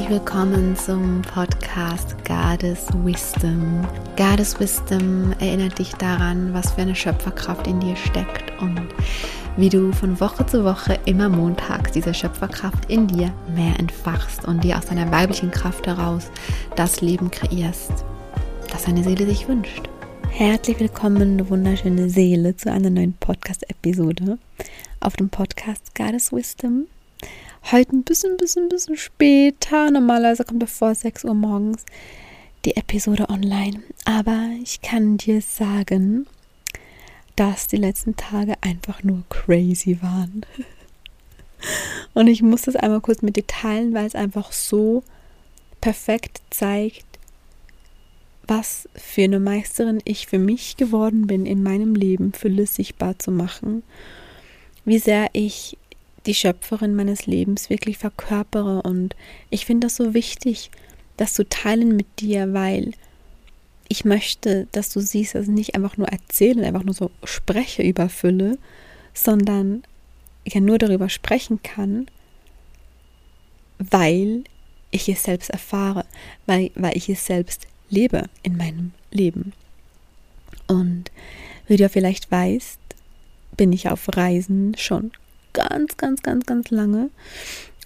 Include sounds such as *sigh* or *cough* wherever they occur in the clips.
Herzlich willkommen zum Podcast Goddess Wisdom. Goddess Wisdom erinnert dich daran, was für eine Schöpferkraft in dir steckt und wie du von Woche zu Woche immer montags diese Schöpferkraft in dir mehr entfachst und dir aus deiner weiblichen Kraft heraus das Leben kreierst, das deine Seele sich wünscht. Herzlich willkommen, wunderschöne Seele, zu einer neuen Podcast-Episode auf dem Podcast Goddess Wisdom. Heute ein bisschen, bisschen, bisschen später. Normalerweise kommt er vor 6 Uhr morgens die Episode online. Aber ich kann dir sagen, dass die letzten Tage einfach nur crazy waren. *laughs* Und ich muss das einmal kurz mit dir teilen, weil es einfach so perfekt zeigt, was für eine Meisterin ich für mich geworden bin, in meinem Leben Fülle sichtbar zu machen. Wie sehr ich die Schöpferin meines Lebens wirklich verkörpere. Und ich finde das so wichtig, das zu teilen mit dir, weil ich möchte, dass du siehst, dass ich nicht einfach nur erzähle, einfach nur so spreche über Fülle, sondern ja nur darüber sprechen kann, weil ich es selbst erfahre, weil, weil ich es selbst lebe in meinem Leben. Und wie du vielleicht weißt, bin ich auf Reisen schon ganz, ganz, ganz, ganz lange.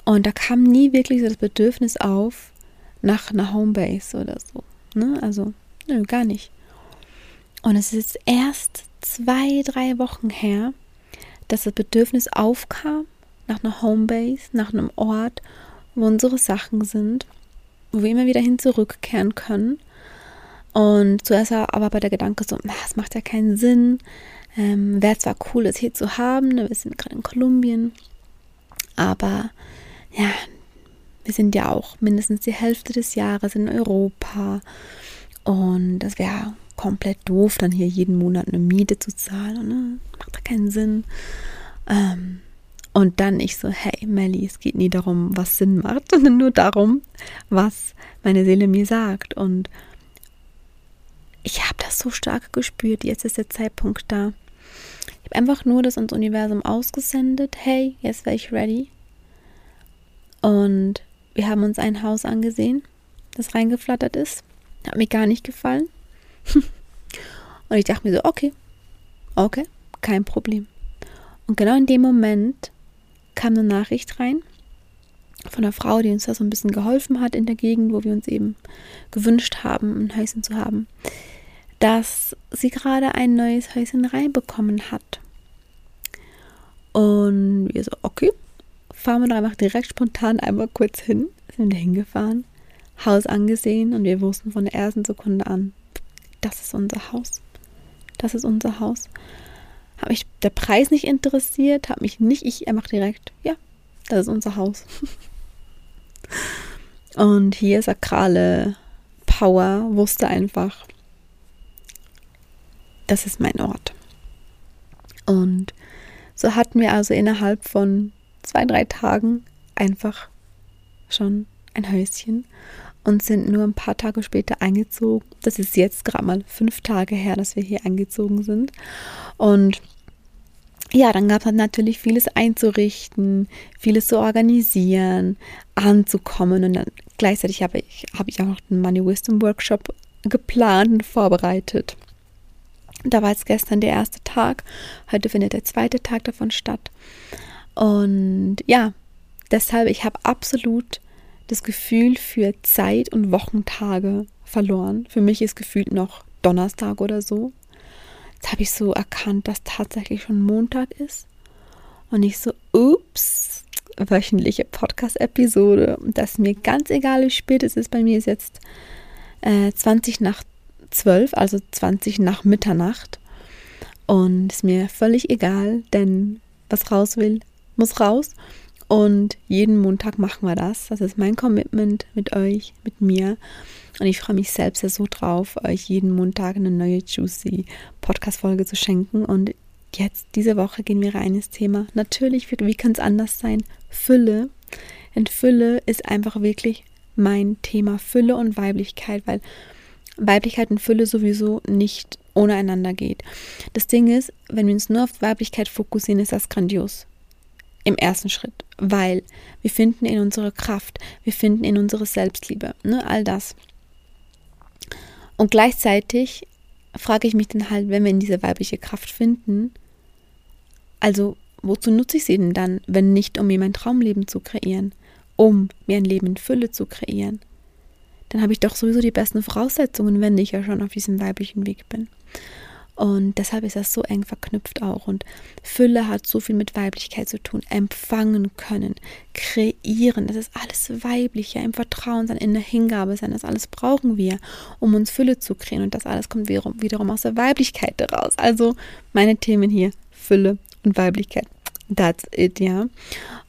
Und da kam nie wirklich so das Bedürfnis auf nach einer Homebase oder so. Ne? Also, nö, gar nicht. Und es ist erst zwei, drei Wochen her, dass das Bedürfnis aufkam nach einer Homebase, nach einem Ort, wo unsere Sachen sind, wo wir immer wieder hin zurückkehren können. Und zuerst aber bei der Gedanke so, es macht ja keinen Sinn, ähm, Wäre zwar cool, es hier zu haben, ne? wir sind gerade in Kolumbien, aber ja, wir sind ja auch mindestens die Hälfte des Jahres in Europa und das wäre komplett doof, dann hier jeden Monat eine Miete zu zahlen. Ne? Macht da keinen Sinn. Ähm, und dann ich so, hey Melly, es geht nie darum, was Sinn macht, *laughs* sondern nur darum, was meine Seele mir sagt. Und ich habe das so stark gespürt. Jetzt ist der Zeitpunkt da. Ich habe einfach nur das ins Universum ausgesendet. Hey, jetzt wäre ich ready. Und wir haben uns ein Haus angesehen, das reingeflattert ist. Hat mir gar nicht gefallen. *laughs* und ich dachte mir so, okay, okay, kein Problem. Und genau in dem Moment kam eine Nachricht rein von einer Frau, die uns da so ein bisschen geholfen hat in der Gegend, wo wir uns eben gewünscht haben, ein Häuschen zu haben dass sie gerade ein neues Häuschen reinbekommen hat. Und wir so, okay, fahren wir doch einfach direkt spontan einmal kurz hin. Sind wir hingefahren, Haus angesehen und wir wussten von der ersten Sekunde an, das ist unser Haus. Das ist unser Haus. Hat mich der Preis nicht interessiert, hat mich nicht, ich einfach direkt, ja, das ist unser Haus. *laughs* und hier sakrale Power wusste einfach, das ist mein Ort. Und so hatten wir also innerhalb von zwei, drei Tagen einfach schon ein Häuschen und sind nur ein paar Tage später eingezogen. Das ist jetzt gerade mal fünf Tage her, dass wir hier eingezogen sind. Und ja, dann gab es natürlich vieles einzurichten, vieles zu organisieren, anzukommen. Und dann gleichzeitig habe ich, habe ich auch noch den Money Wisdom Workshop geplant und vorbereitet. Da war jetzt gestern der erste Tag, heute findet der zweite Tag davon statt. Und ja, deshalb, ich habe absolut das Gefühl für Zeit und Wochentage verloren. Für mich ist gefühlt noch Donnerstag oder so. Jetzt habe ich so erkannt, dass tatsächlich schon Montag ist. Und ich so, ups, wöchentliche Podcast-Episode. Das ist mir ganz egal, wie spät es ist. Bei mir ist jetzt äh, 20 nach 12, also 20 nach Mitternacht. Und ist mir völlig egal, denn was raus will, muss raus. Und jeden Montag machen wir das. Das ist mein Commitment mit euch, mit mir. Und ich freue mich selbst ja so drauf, euch jeden Montag eine neue Juicy Podcast-Folge zu schenken. Und jetzt, diese Woche, gehen wir rein ins Thema. Natürlich, wie kann es anders sein? Fülle. Denn Fülle ist einfach wirklich mein Thema. Fülle und Weiblichkeit, weil Weiblichkeit und Fülle sowieso nicht ohne einander geht. Das Ding ist, wenn wir uns nur auf Weiblichkeit fokussieren, ist das grandios. im ersten Schritt, weil wir finden in unsere Kraft, wir finden in unsere Selbstliebe, ne, all das. Und gleichzeitig frage ich mich dann halt, wenn wir in diese weibliche Kraft finden, also wozu nutze ich sie denn dann, wenn nicht, um mir mein Traumleben zu kreieren, um mir ein Leben in Fülle zu kreieren? Dann habe ich doch sowieso die besten Voraussetzungen, wenn ich ja schon auf diesem weiblichen Weg bin. Und deshalb ist das so eng verknüpft auch. Und Fülle hat so viel mit Weiblichkeit zu tun. Empfangen können, kreieren, das ist alles weiblich, ja, im Vertrauen sein, in der Hingabe sein, das alles brauchen wir, um uns Fülle zu kreieren. Und das alles kommt wiederum, aus der Weiblichkeit heraus. Also meine Themen hier, Fülle und Weiblichkeit. That's it, ja.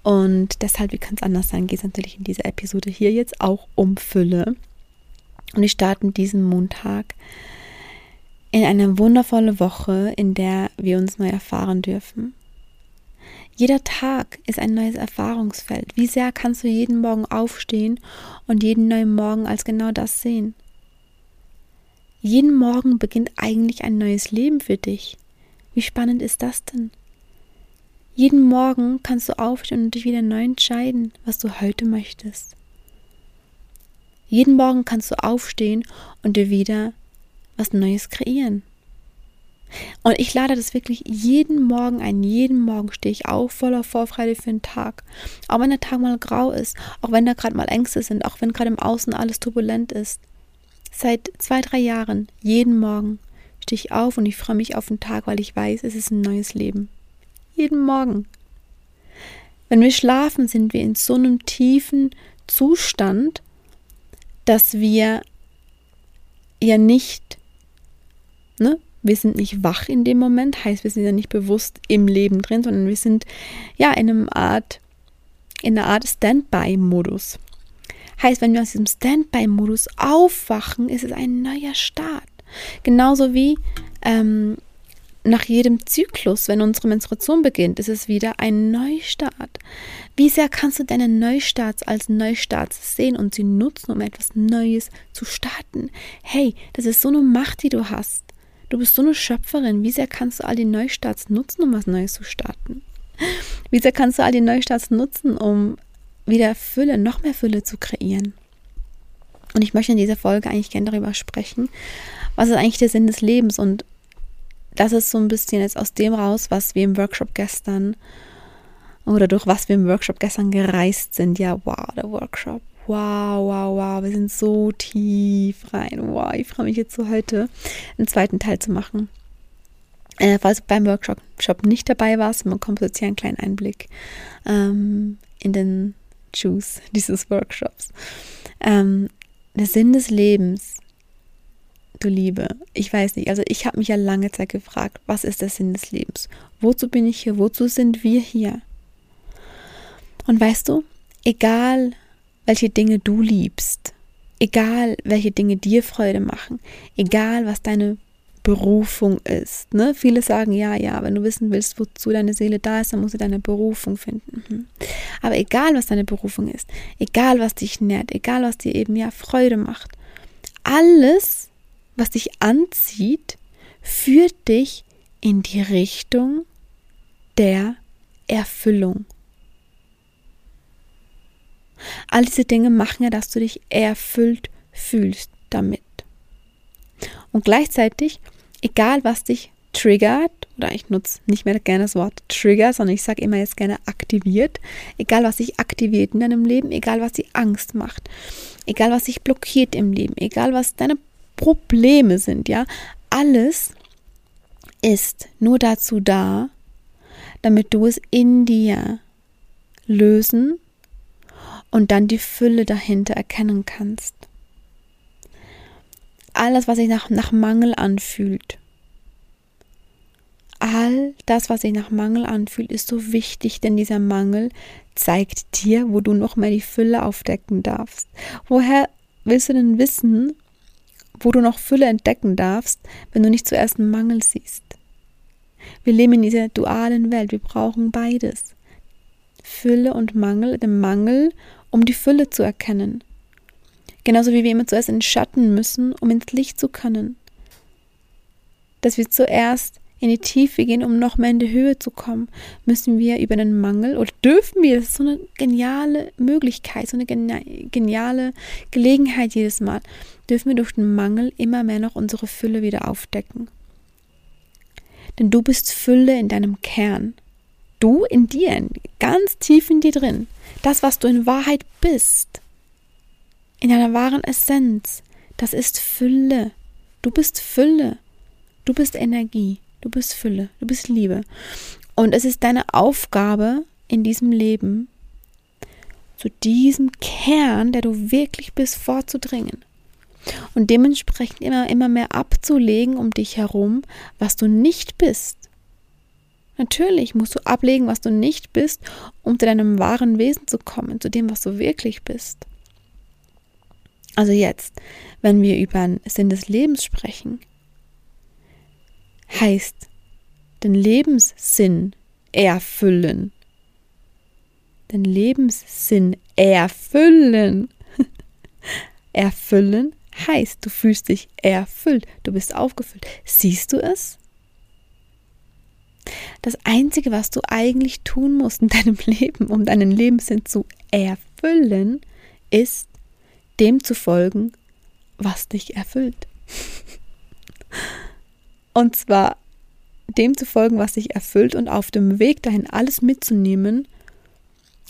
Und deshalb, wie kann es anders sein, geht es natürlich in dieser Episode hier jetzt auch um Fülle. Und ich starte diesen Montag in eine wundervolle Woche, in der wir uns neu erfahren dürfen. Jeder Tag ist ein neues Erfahrungsfeld. Wie sehr kannst du jeden Morgen aufstehen und jeden neuen Morgen als genau das sehen? Jeden Morgen beginnt eigentlich ein neues Leben für dich. Wie spannend ist das denn? Jeden Morgen kannst du aufstehen und dich wieder neu entscheiden, was du heute möchtest. Jeden Morgen kannst du aufstehen und dir wieder was Neues kreieren. Und ich lade das wirklich jeden Morgen ein. Jeden Morgen stehe ich auf voller Vorfreude für den Tag. Auch wenn der Tag mal grau ist, auch wenn da gerade mal Ängste sind, auch wenn gerade im Außen alles turbulent ist. Seit zwei, drei Jahren, jeden Morgen, stehe ich auf und ich freue mich auf den Tag, weil ich weiß, es ist ein neues Leben. Jeden Morgen. Wenn wir schlafen, sind wir in so einem tiefen Zustand, dass wir ja nicht Ne? Wir sind nicht wach in dem Moment, heißt, wir sind ja nicht bewusst im Leben drin, sondern wir sind ja in einem Art, in einer Art Standby-Modus. Heißt, wenn wir aus diesem Standby-Modus aufwachen, ist es ein neuer Start. Genauso wie ähm, nach jedem Zyklus, wenn unsere Menstruation beginnt, ist es wieder ein Neustart. Wie sehr kannst du deine Neustarts als Neustarts sehen und sie nutzen, um etwas Neues zu starten? Hey, das ist so eine Macht, die du hast. Du bist so eine Schöpferin. Wie sehr kannst du all die Neustarts nutzen, um was Neues zu starten? Wie sehr kannst du all die Neustarts nutzen, um wieder Fülle, noch mehr Fülle zu kreieren? Und ich möchte in dieser Folge eigentlich gerne darüber sprechen, was ist eigentlich der Sinn des Lebens? Und das ist so ein bisschen jetzt aus dem raus, was wir im Workshop gestern oder durch was wir im Workshop gestern gereist sind. Ja, wow, der Workshop. Wow, wow, wow, wir sind so tief rein. Wow, ich freue mich jetzt so heute einen zweiten Teil zu machen. Äh, falls du beim Workshop nicht dabei warst, man bekommt jetzt hier einen kleinen Einblick ähm, in den Juice *laughs* dieses Workshops. Ähm, der Sinn des Lebens, du Liebe, ich weiß nicht, also ich habe mich ja lange Zeit gefragt, was ist der Sinn des Lebens? Wozu bin ich hier? Wozu sind wir hier? Und weißt du, egal welche Dinge du liebst, egal welche Dinge dir Freude machen, egal was deine Berufung ist. Ne? Viele sagen, ja, ja, wenn du wissen willst, wozu deine Seele da ist, dann musst du deine Berufung finden. Mhm. Aber egal, was deine Berufung ist, egal, was dich nährt, egal, was dir eben ja Freude macht, alles, was dich anzieht, führt dich in die Richtung der Erfüllung. All diese Dinge machen ja, dass du dich erfüllt fühlst damit. Und gleichzeitig, egal was dich triggert, oder ich nutze nicht mehr gerne das Wort Trigger, sondern ich sage immer jetzt gerne aktiviert, egal was sich aktiviert in deinem Leben, egal was die Angst macht, egal was sich blockiert im Leben, egal was deine Probleme sind, ja, alles ist nur dazu da, damit du es in dir lösen und dann die Fülle dahinter erkennen kannst. Alles, was sich nach, nach Mangel anfühlt, all das, was sich nach Mangel anfühlt, ist so wichtig, denn dieser Mangel zeigt dir, wo du noch mehr die Fülle aufdecken darfst. Woher willst du denn wissen, wo du noch Fülle entdecken darfst, wenn du nicht zuerst einen Mangel siehst? Wir leben in dieser dualen Welt, wir brauchen beides. Fülle und Mangel, den Mangel um die Fülle zu erkennen. Genauso wie wir immer zuerst in den Schatten müssen, um ins Licht zu können. Dass wir zuerst in die Tiefe gehen, um noch mehr in die Höhe zu kommen, müssen wir über den Mangel oder dürfen wir, das ist so eine geniale Möglichkeit, so eine geniale Gelegenheit jedes Mal, dürfen wir durch den Mangel immer mehr noch unsere Fülle wieder aufdecken. Denn du bist Fülle in deinem Kern. Du in dir, ganz tief in dir drin. Das, was du in Wahrheit bist. In deiner wahren Essenz. Das ist Fülle. Du bist Fülle. Du bist Energie. Du bist Fülle. Du bist Liebe. Und es ist deine Aufgabe in diesem Leben, zu diesem Kern, der du wirklich bist, vorzudringen. Und dementsprechend immer, immer mehr abzulegen um dich herum, was du nicht bist. Natürlich musst du ablegen, was du nicht bist, um zu deinem wahren Wesen zu kommen, zu dem, was du wirklich bist. Also jetzt, wenn wir über den Sinn des Lebens sprechen, heißt den Lebenssinn erfüllen. Den Lebenssinn erfüllen. *laughs* erfüllen heißt, du fühlst dich erfüllt, du bist aufgefüllt. Siehst du es? Das Einzige, was du eigentlich tun musst in deinem *laughs* Leben, um deinen Lebenssinn zu erfüllen, ist dem zu folgen, was dich erfüllt. *laughs* Und zwar dem zu folgen, was dich erfüllt und auf dem Weg dahin alles mitzunehmen,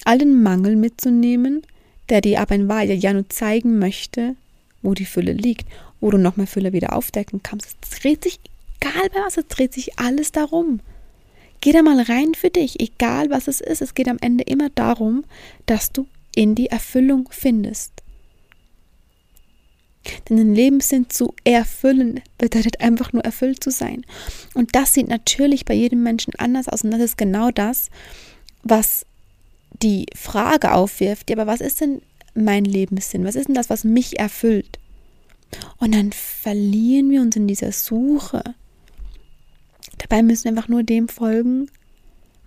allen Mangel mitzunehmen, der dir aber in Wahrheit ja nur zeigen möchte, wo die Fülle liegt, wo du noch mehr Fülle wieder aufdecken kannst. Es dreht sich, egal bei was, es dreht sich alles darum. Geh da mal rein für dich, egal was es ist. Es geht am Ende immer darum, dass du in die Erfüllung findest. Denn den Lebenssinn zu erfüllen bedeutet einfach nur erfüllt zu sein. Und das sieht natürlich bei jedem Menschen anders aus. Und das ist genau das, was die Frage aufwirft. Ja, aber was ist denn mein Lebenssinn? Was ist denn das, was mich erfüllt? Und dann verlieren wir uns in dieser Suche. Dabei müssen wir einfach nur dem folgen,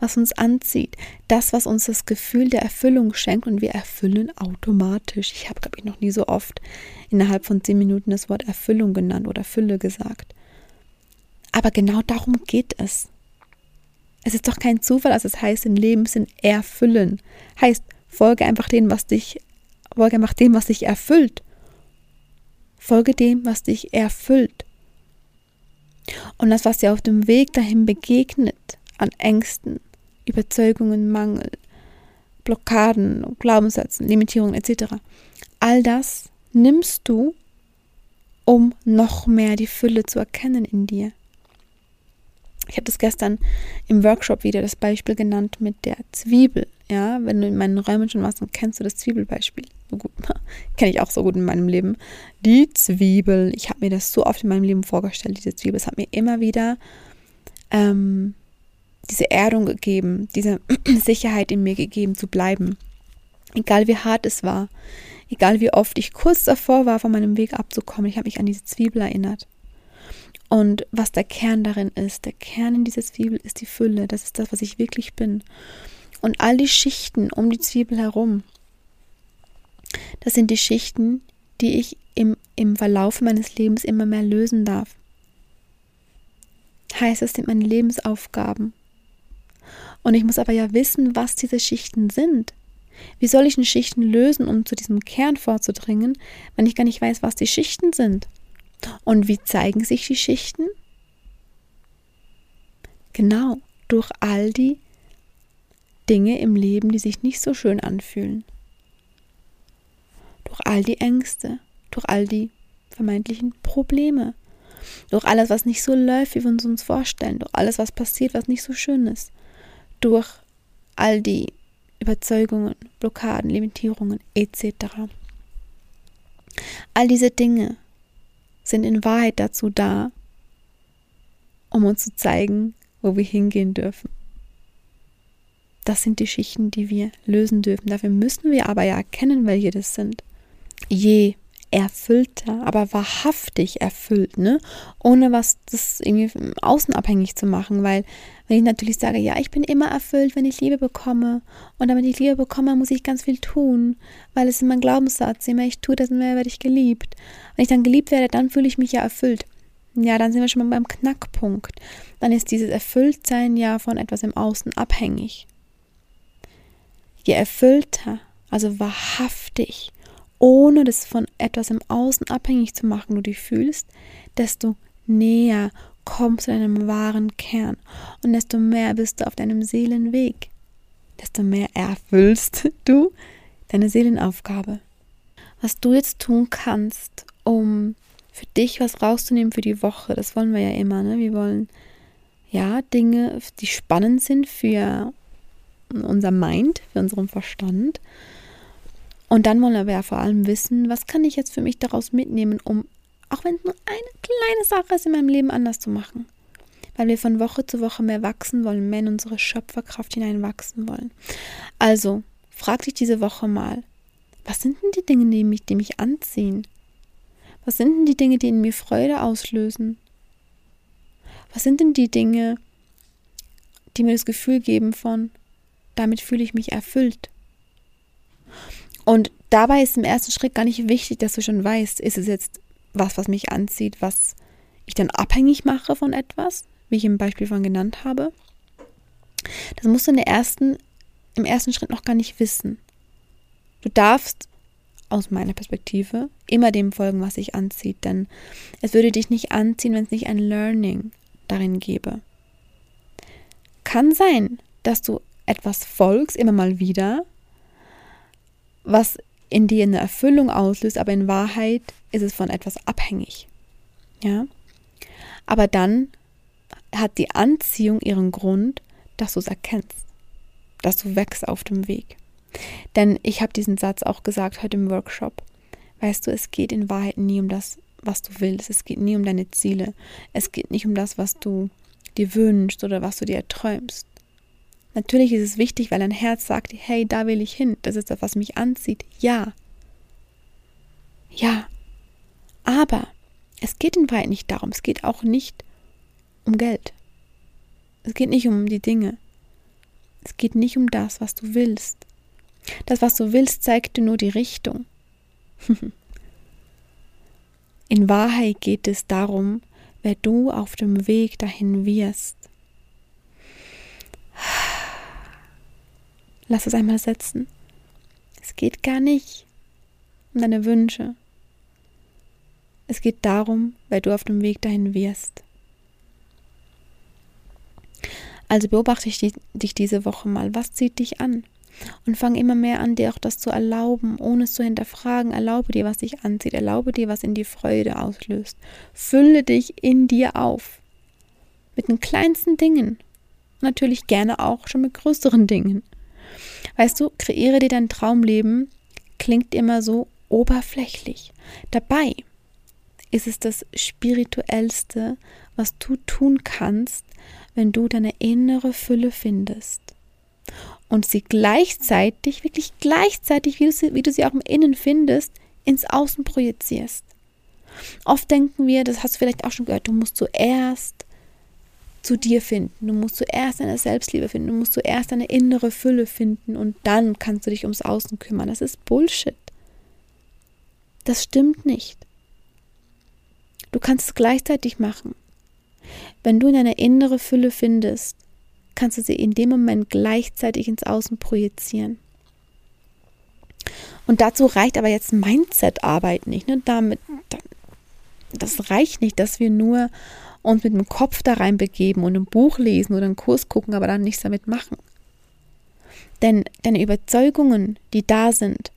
was uns anzieht. Das, was uns das Gefühl der Erfüllung schenkt und wir erfüllen automatisch. Ich habe, glaube ich, noch nie so oft innerhalb von zehn Minuten das Wort Erfüllung genannt oder Fülle gesagt. Aber genau darum geht es. Es ist doch kein Zufall, dass es heißt, im Lebenssinn erfüllen. Heißt, folge einfach dem, was dich, folge einfach dem, was dich erfüllt. Folge dem, was dich erfüllt. Und das, was dir auf dem Weg dahin begegnet, an Ängsten, Überzeugungen, Mangel, Blockaden, Glaubenssätzen, Limitierungen etc., all das nimmst du, um noch mehr die Fülle zu erkennen in dir. Ich habe das gestern im Workshop wieder das Beispiel genannt mit der Zwiebel. Ja, wenn du in meinen Räumen schon warst, dann kennst du das Zwiebelbeispiel. So gut, *laughs* kenne ich auch so gut in meinem Leben. Die Zwiebel. Ich habe mir das so oft in meinem Leben vorgestellt, diese Zwiebel. Es hat mir immer wieder ähm, diese Erdung gegeben, diese *clears throat* Sicherheit in mir gegeben, zu bleiben. Egal wie hart es war, egal wie oft ich kurz davor war, von meinem Weg abzukommen, ich habe mich an diese Zwiebel erinnert. Und was der Kern darin ist, der Kern in dieser Zwiebel ist die Fülle, das ist das, was ich wirklich bin. Und all die Schichten um die Zwiebel herum, das sind die Schichten, die ich im, im Verlauf meines Lebens immer mehr lösen darf. Heißt, es sind meine Lebensaufgaben. Und ich muss aber ja wissen, was diese Schichten sind. Wie soll ich eine Schichten lösen, um zu diesem Kern vorzudringen, wenn ich gar nicht weiß, was die Schichten sind? Und wie zeigen sich die Schichten? Genau, durch all die Dinge im Leben, die sich nicht so schön anfühlen. Durch all die Ängste, durch all die vermeintlichen Probleme, durch alles, was nicht so läuft, wie wir uns uns vorstellen, durch alles, was passiert, was nicht so schön ist, durch all die Überzeugungen, Blockaden, Limitierungen etc. All diese Dinge sind in Wahrheit dazu da, um uns zu zeigen, wo wir hingehen dürfen. Das sind die Schichten, die wir lösen dürfen. Dafür müssen wir aber ja erkennen, welche das sind. Je erfüllter, aber wahrhaftig erfüllt, ne? Ohne was das irgendwie außen abhängig zu machen, weil wenn ich natürlich sage, ja, ich bin immer erfüllt, wenn ich Liebe bekomme und damit ich Liebe bekomme, muss ich ganz viel tun, weil es ist mein Glaubenssatz, je mehr ich tue, desto mehr werde ich geliebt. Wenn ich dann geliebt werde, dann fühle ich mich ja erfüllt. ja, dann sind wir schon mal beim Knackpunkt. Dann ist dieses Erfülltsein ja von etwas im Außen abhängig. Je erfüllter, also wahrhaftig, ohne das von etwas im Außen abhängig zu machen, du dich fühlst, desto näher kommst du deinem wahren Kern und desto mehr bist du auf deinem Seelenweg, desto mehr erfüllst *laughs* du deine Seelenaufgabe. Was du jetzt tun kannst, um für dich was rauszunehmen für die Woche, das wollen wir ja immer, ne? Wir wollen ja Dinge, die spannend sind für unser Mind, für unseren Verstand. Und dann wollen wir ja vor allem wissen, was kann ich jetzt für mich daraus mitnehmen, um auch wenn es nur eine kleine Sache ist in meinem Leben anders zu machen. Weil wir von Woche zu Woche mehr wachsen wollen, mehr in unsere Schöpferkraft hineinwachsen wollen. Also, frag dich diese Woche mal, was sind denn die Dinge, die mich, die mich anziehen? Was sind denn die Dinge, die in mir Freude auslösen? Was sind denn die Dinge, die mir das Gefühl geben von, damit fühle ich mich erfüllt? Und dabei ist im ersten Schritt gar nicht wichtig, dass du schon weißt, ist es jetzt was, was mich anzieht, was ich dann abhängig mache von etwas, wie ich im Beispiel von genannt habe. Das musst du in der ersten, im ersten Schritt noch gar nicht wissen. Du darfst aus meiner Perspektive immer dem folgen, was sich anzieht, denn es würde dich nicht anziehen, wenn es nicht ein Learning darin gäbe. Kann sein, dass du etwas folgst, immer mal wieder, was in dir eine Erfüllung auslöst, aber in Wahrheit ist es von etwas abhängig. Ja? Aber dann hat die Anziehung ihren Grund, dass du es erkennst, dass du wächst auf dem Weg. Denn ich habe diesen Satz auch gesagt heute im Workshop. Weißt du, es geht in Wahrheit nie um das, was du willst. Es geht nie um deine Ziele. Es geht nicht um das, was du dir wünschst oder was du dir träumst. Natürlich ist es wichtig, weil dein Herz sagt, hey, da will ich hin. Das ist das, was mich anzieht. Ja. Ja. Aber es geht in Wahrheit nicht darum. Es geht auch nicht um Geld. Es geht nicht um die Dinge. Es geht nicht um das, was du willst. Das, was du willst, zeigt dir nur die Richtung. *laughs* in Wahrheit geht es darum, wer du auf dem Weg dahin wirst. Lass es einmal setzen. Es geht gar nicht um deine Wünsche. Es geht darum, wer du auf dem Weg dahin wirst. Also beobachte ich dich diese Woche mal. Was zieht dich an? Und fang immer mehr an, dir auch das zu erlauben, ohne es zu hinterfragen. Erlaube dir, was dich anzieht. Erlaube dir, was in dir Freude auslöst. Fülle dich in dir auf. Mit den kleinsten Dingen. Natürlich gerne auch schon mit größeren Dingen. Weißt du, kreiere dir dein Traumleben klingt immer so oberflächlich. Dabei ist es das Spirituellste, was du tun kannst, wenn du deine innere Fülle findest und sie gleichzeitig, wirklich gleichzeitig, wie du sie, wie du sie auch im Innen findest, ins Außen projizierst. Oft denken wir, das hast du vielleicht auch schon gehört, du musst zuerst zu dir finden, du musst zuerst deine Selbstliebe finden, du musst zuerst deine innere Fülle finden und dann kannst du dich ums Außen kümmern. Das ist Bullshit. Das stimmt nicht. Du kannst es gleichzeitig machen. Wenn du in deine innere Fülle findest, kannst du sie in dem Moment gleichzeitig ins Außen projizieren. Und dazu reicht aber jetzt Mindset-Arbeit nicht. Ne? Damit, das reicht nicht, dass wir nur uns mit dem Kopf da rein begeben und ein Buch lesen oder einen Kurs gucken, aber dann nichts damit machen. Denn deine Überzeugungen, die da sind,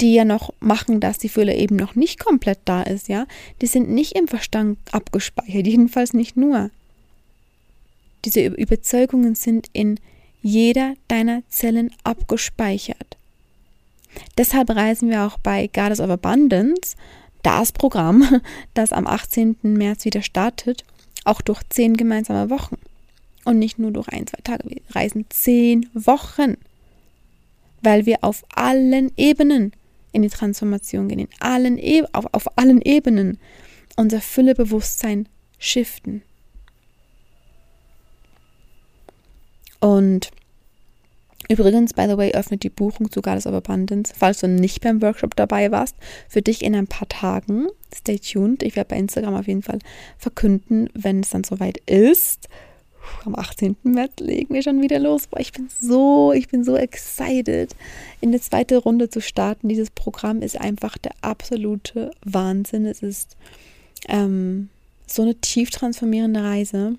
die ja noch machen, dass die Fülle eben noch nicht komplett da ist, ja, die sind nicht im Verstand abgespeichert, *laughs* jedenfalls nicht nur. Diese Überzeugungen sind in jeder deiner Zellen abgespeichert. Deshalb reisen wir auch bei Goddess of Abundance, das Programm, *laughs* das am 18. März wieder startet, auch durch zehn gemeinsame Wochen. Und nicht nur durch ein, zwei Tage. Wir reisen zehn Wochen. Weil wir auf allen Ebenen in die Transformation gehen, in allen e auf, auf allen Ebenen unser Füllebewusstsein shiften. Und Übrigens, by the way, öffnet die Buchung zu Goddess of Abundance, falls du nicht beim Workshop dabei warst, für dich in ein paar Tagen. Stay tuned. Ich werde bei Instagram auf jeden Fall verkünden, wenn es dann soweit ist. Am 18. März legen wir schon wieder los. Boah, ich bin so, ich bin so excited, in die zweite Runde zu starten. Dieses Programm ist einfach der absolute Wahnsinn. Es ist ähm, so eine tief transformierende Reise.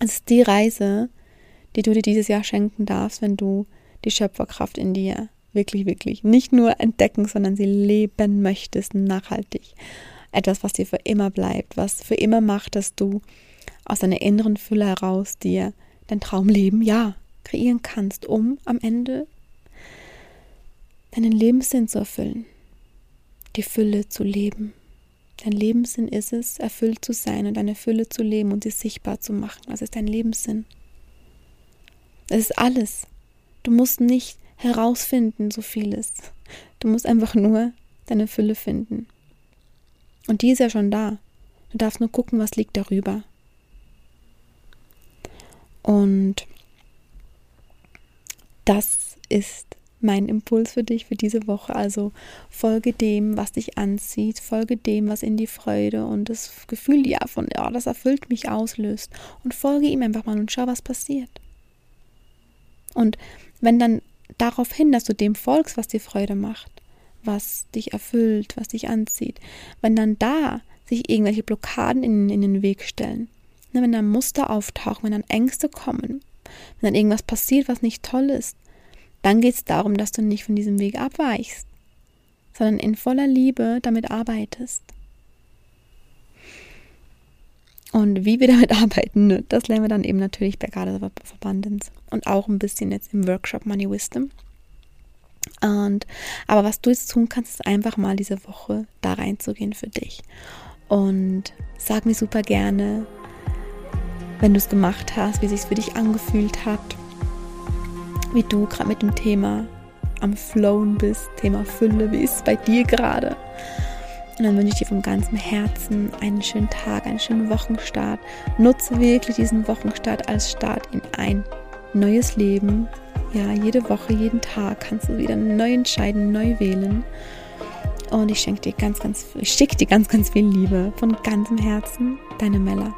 Es ist die Reise, du dir dieses Jahr schenken darfst, wenn du die Schöpferkraft in dir wirklich, wirklich nicht nur entdecken, sondern sie leben möchtest, nachhaltig. Etwas, was dir für immer bleibt, was für immer macht, dass du aus deiner inneren Fülle heraus dir dein Traumleben, ja, kreieren kannst, um am Ende deinen Lebenssinn zu erfüllen, die Fülle zu leben. Dein Lebenssinn ist es, erfüllt zu sein und deine Fülle zu leben und sie sichtbar zu machen. Das ist dein Lebenssinn. Es ist alles. Du musst nicht herausfinden, so vieles. Du musst einfach nur deine Fülle finden. Und die ist ja schon da. Du darfst nur gucken, was liegt darüber. Und das ist mein Impuls für dich für diese Woche. Also folge dem, was dich anzieht, folge dem, was in die Freude und das Gefühl ja von, ja, das erfüllt mich auslöst. Und folge ihm einfach mal und schau, was passiert. Und wenn dann darauf hin, dass du dem folgst, was dir Freude macht, was dich erfüllt, was dich anzieht, wenn dann da sich irgendwelche Blockaden in, in den Weg stellen, ne, wenn dann Muster auftauchen, wenn dann Ängste kommen, wenn dann irgendwas passiert, was nicht toll ist, dann geht es darum, dass du nicht von diesem Weg abweichst, sondern in voller Liebe damit arbeitest. Und wie wir damit *laughs* arbeiten, ne, das lernen wir dann eben natürlich bei Garde Verbandens und auch ein bisschen jetzt im Workshop Money Wisdom. Und, aber was du jetzt tun kannst, ist einfach mal diese Woche da reinzugehen für dich. Und sag mir super gerne, wenn du es gemacht hast, wie sich es für dich angefühlt hat, wie du gerade mit dem Thema am Flown bist, Thema Fülle, wie ist es bei dir gerade? Und dann wünsche ich dir von ganzem Herzen einen schönen Tag, einen schönen Wochenstart. Nutze wirklich diesen Wochenstart als Start in ein neues Leben. Ja, jede Woche, jeden Tag kannst du wieder neu entscheiden, neu wählen. Und ich schenke dir ganz, ganz, ich schicke dir ganz, ganz viel Liebe von ganzem Herzen. Deine Mella.